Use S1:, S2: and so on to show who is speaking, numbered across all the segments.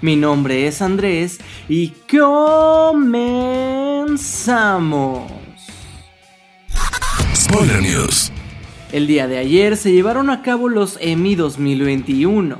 S1: Mi nombre es Andrés y comenzamos.
S2: Spoiler News.
S1: El día de ayer se llevaron a cabo los Emmy 2021.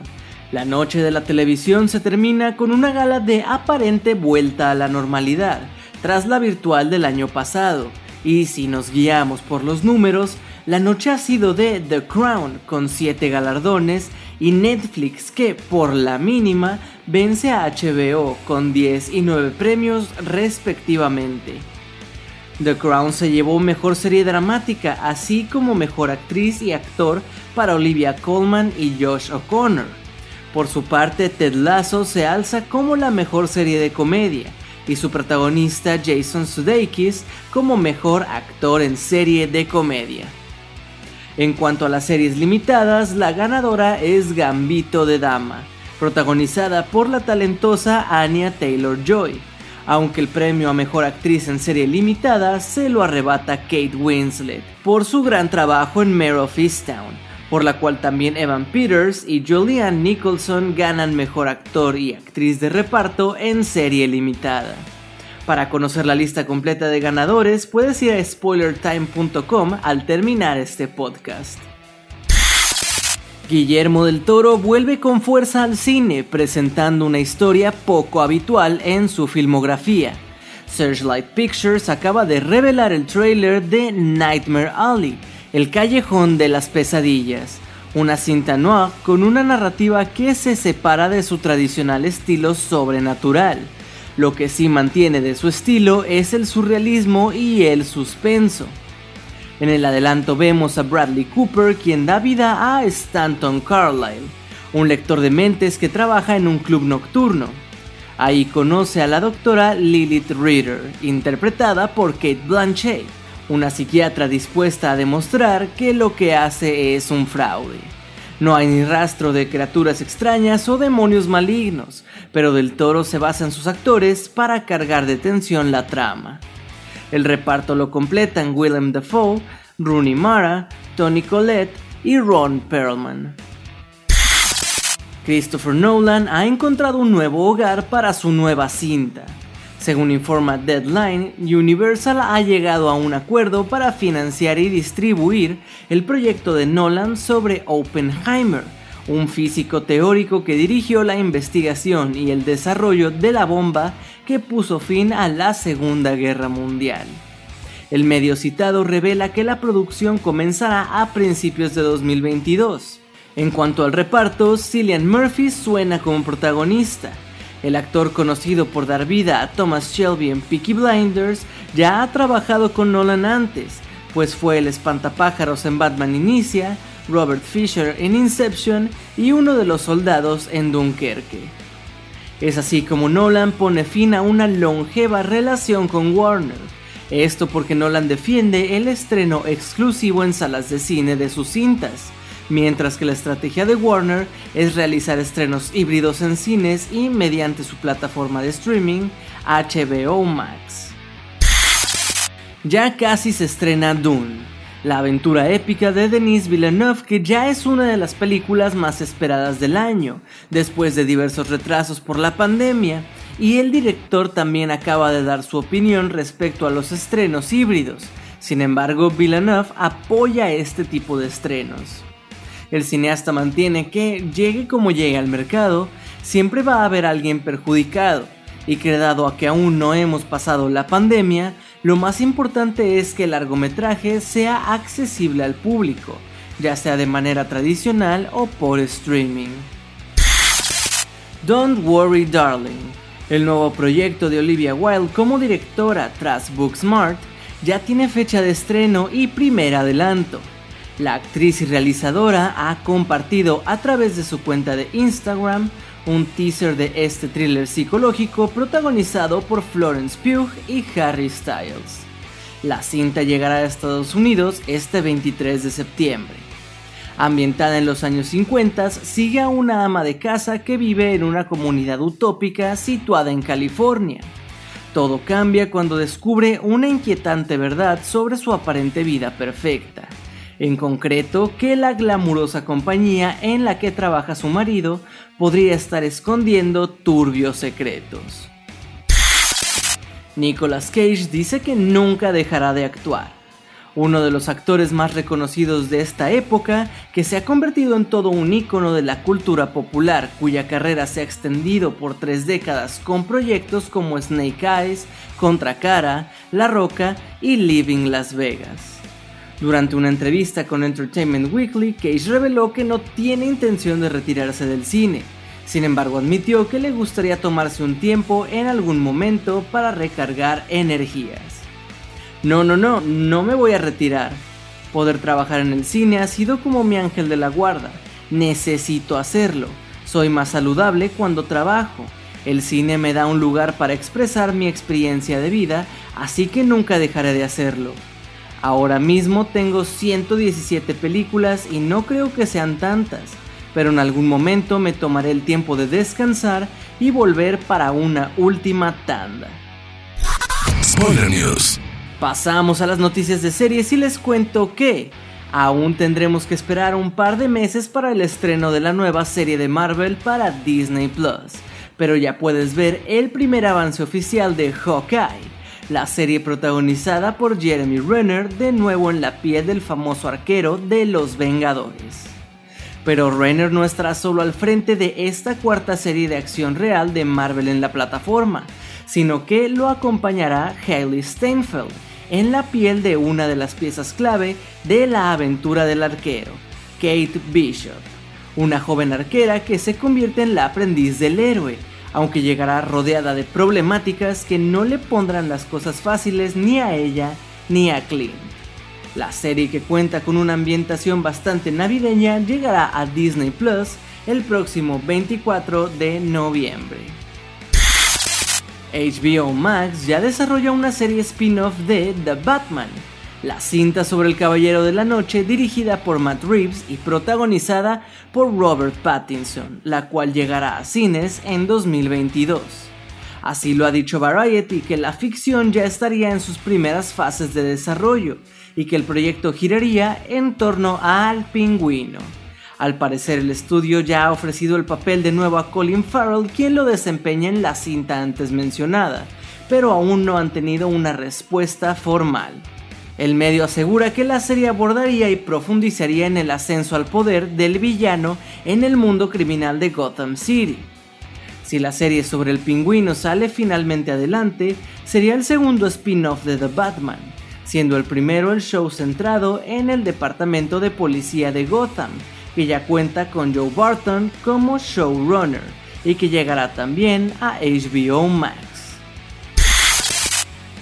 S1: La noche de la televisión se termina con una gala de aparente vuelta a la normalidad, tras la virtual del año pasado. Y si nos guiamos por los números, la noche ha sido de The Crown con 7 galardones y Netflix que, por la mínima, vence a HBO con 10 y 9 premios respectivamente. The Crown se llevó mejor serie dramática, así como mejor actriz y actor para Olivia Colman y Josh O'Connor. Por su parte, Ted Lasso se alza como la mejor serie de comedia y su protagonista Jason Sudeikis como mejor actor en serie de comedia. En cuanto a las series limitadas, la ganadora es Gambito de Dama, protagonizada por la talentosa Anya Taylor Joy, aunque el premio a mejor actriz en serie limitada se lo arrebata Kate Winslet por su gran trabajo en Mare of Easttown, por la cual también Evan Peters y Julianne Nicholson ganan mejor actor y actriz de reparto en serie limitada. Para conocer la lista completa de ganadores, puedes ir a spoilertime.com al terminar este podcast. Guillermo del Toro vuelve con fuerza al cine, presentando una historia poco habitual en su filmografía. Searchlight Pictures acaba de revelar el trailer de Nightmare Alley, el callejón de las pesadillas, una cinta noir con una narrativa que se separa de su tradicional estilo sobrenatural. Lo que sí mantiene de su estilo es el surrealismo y el suspenso. En el adelanto vemos a Bradley Cooper quien da vida a Stanton Carlyle, un lector de mentes que trabaja en un club nocturno. Ahí conoce a la doctora Lilith Reader, interpretada por Kate Blanchett, una psiquiatra dispuesta a demostrar que lo que hace es un fraude. No hay ni rastro de criaturas extrañas o demonios malignos, pero Del Toro se basa en sus actores para cargar de tensión la trama. El reparto lo completan Willem Dafoe, Rooney Mara, Tony Collette y Ron Perlman. Christopher Nolan ha encontrado un nuevo hogar para su nueva cinta. Según informa Deadline, Universal ha llegado a un acuerdo para financiar y distribuir el proyecto de Nolan sobre Oppenheimer, un físico teórico que dirigió la investigación y el desarrollo de la bomba que puso fin a la Segunda Guerra Mundial. El medio citado revela que la producción comenzará a principios de 2022. En cuanto al reparto, Cillian Murphy suena como protagonista. El actor conocido por dar vida a Thomas Shelby en Peaky Blinders ya ha trabajado con Nolan antes, pues fue el espantapájaros en Batman Inicia, Robert Fisher en Inception y uno de los soldados en Dunkerque. Es así como Nolan pone fin a una longeva relación con Warner. Esto porque Nolan defiende el estreno exclusivo en salas de cine de sus cintas, mientras que la estrategia de Warner es realizar estrenos híbridos en cines y mediante su plataforma de streaming HBO Max. Ya casi se estrena Dune, la aventura épica de Denis Villeneuve que ya es una de las películas más esperadas del año, después de diversos retrasos por la pandemia, y el director también acaba de dar su opinión respecto a los estrenos híbridos. Sin embargo, Villeneuve apoya este tipo de estrenos. El cineasta mantiene que, llegue como llegue al mercado, siempre va a haber alguien perjudicado, y que dado a que aún no hemos pasado la pandemia, lo más importante es que el largometraje sea accesible al público, ya sea de manera tradicional o por streaming. Don't Worry Darling, el nuevo proyecto de Olivia Wilde como directora tras Booksmart, ya tiene fecha de estreno y primer adelanto. La actriz y realizadora ha compartido a través de su cuenta de Instagram un teaser de este thriller psicológico protagonizado por Florence Pugh y Harry Styles. La cinta llegará a Estados Unidos este 23 de septiembre. Ambientada en los años 50, sigue a una ama de casa que vive en una comunidad utópica situada en California. Todo cambia cuando descubre una inquietante verdad sobre su aparente vida perfecta en concreto que la glamurosa compañía en la que trabaja su marido podría estar escondiendo turbios secretos. Nicolas Cage dice que nunca dejará de actuar. Uno de los actores más reconocidos de esta época, que se ha convertido en todo un ícono de la cultura popular, cuya carrera se ha extendido por tres décadas con proyectos como Snake Eyes, Contra Cara, La Roca y Living Las Vegas. Durante una entrevista con Entertainment Weekly, Cage reveló que no tiene intención de retirarse del cine. Sin embargo, admitió que le gustaría tomarse un tiempo en algún momento para recargar energías. No, no, no, no me voy a retirar. Poder trabajar en el cine ha sido como mi ángel de la guarda. Necesito hacerlo. Soy más saludable cuando trabajo. El cine me da un lugar para expresar mi experiencia de vida, así que nunca dejaré de hacerlo. Ahora mismo tengo 117 películas y no creo que sean tantas, pero en algún momento me tomaré el tiempo de descansar y volver para una última tanda.
S2: Spoiler News.
S1: Pasamos a las noticias de series y les cuento que aún tendremos que esperar un par de meses para el estreno de la nueva serie de Marvel para Disney Plus, pero ya puedes ver el primer avance oficial de Hawkeye la serie protagonizada por Jeremy Renner de nuevo en la piel del famoso arquero de los Vengadores. Pero Renner no estará solo al frente de esta cuarta serie de acción real de Marvel en la plataforma, sino que lo acompañará Hailey Steinfeld en la piel de una de las piezas clave de la aventura del arquero, Kate Bishop, una joven arquera que se convierte en la aprendiz del héroe aunque llegará rodeada de problemáticas que no le pondrán las cosas fáciles ni a ella ni a Clint. La serie que cuenta con una ambientación bastante navideña llegará a Disney Plus el próximo 24 de noviembre. HBO Max ya desarrolla una serie spin-off de The Batman, la cinta sobre el Caballero de la Noche dirigida por Matt Reeves y protagonizada por Robert Pattinson, la cual llegará a cines en 2022. Así lo ha dicho Variety que la ficción ya estaría en sus primeras fases de desarrollo y que el proyecto giraría en torno al pingüino. Al parecer el estudio ya ha ofrecido el papel de nuevo a Colin Farrell quien lo desempeña en la cinta antes mencionada, pero aún no han tenido una respuesta formal. El medio asegura que la serie abordaría y profundizaría en el ascenso al poder del villano en el mundo criminal de Gotham City. Si la serie sobre el pingüino sale finalmente adelante, sería el segundo spin-off de The Batman, siendo el primero el show centrado en el departamento de policía de Gotham, que ya cuenta con Joe Barton como showrunner y que llegará también a HBO Max.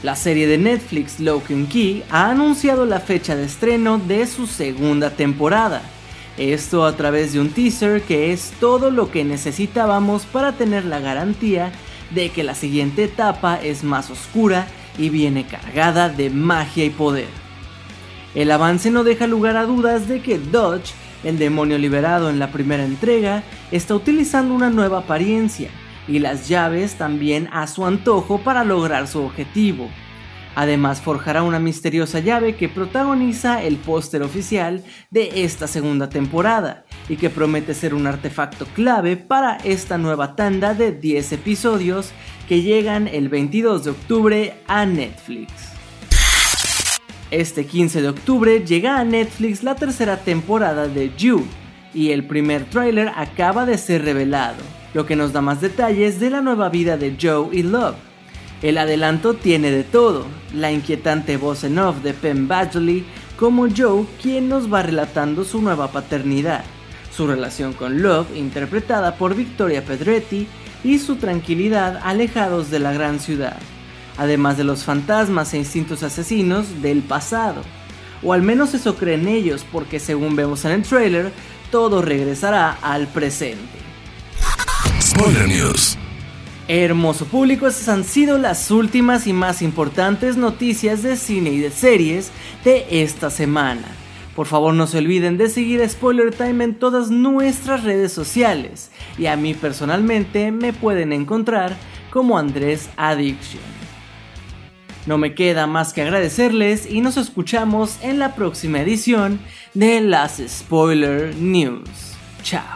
S1: La serie de Netflix Lock Key ha anunciado la fecha de estreno de su segunda temporada. Esto a través de un teaser que es todo lo que necesitábamos para tener la garantía de que la siguiente etapa es más oscura y viene cargada de magia y poder. El avance no deja lugar a dudas de que Dodge, el demonio liberado en la primera entrega, está utilizando una nueva apariencia y las llaves también a su antojo para lograr su objetivo. Además forjará una misteriosa llave que protagoniza el póster oficial de esta segunda temporada y que promete ser un artefacto clave para esta nueva tanda de 10 episodios que llegan el 22 de octubre a Netflix. Este 15 de octubre llega a Netflix la tercera temporada de You y el primer tráiler acaba de ser revelado lo que nos da más detalles de la nueva vida de Joe y Love. El adelanto tiene de todo, la inquietante voz en off de Penn Badgley como Joe, quien nos va relatando su nueva paternidad, su relación con Love, interpretada por Victoria Pedretti, y su tranquilidad alejados de la gran ciudad, además de los fantasmas e instintos asesinos del pasado. O al menos eso creen ellos, porque según vemos en el trailer, todo regresará al presente.
S2: Spoiler News.
S1: Hermoso público, estas han sido las últimas y más importantes noticias de cine y de series de esta semana. Por favor no se olviden de seguir Spoiler Time en todas nuestras redes sociales y a mí personalmente me pueden encontrar como Andrés Addiction. No me queda más que agradecerles y nos escuchamos en la próxima edición de las Spoiler News. Chao.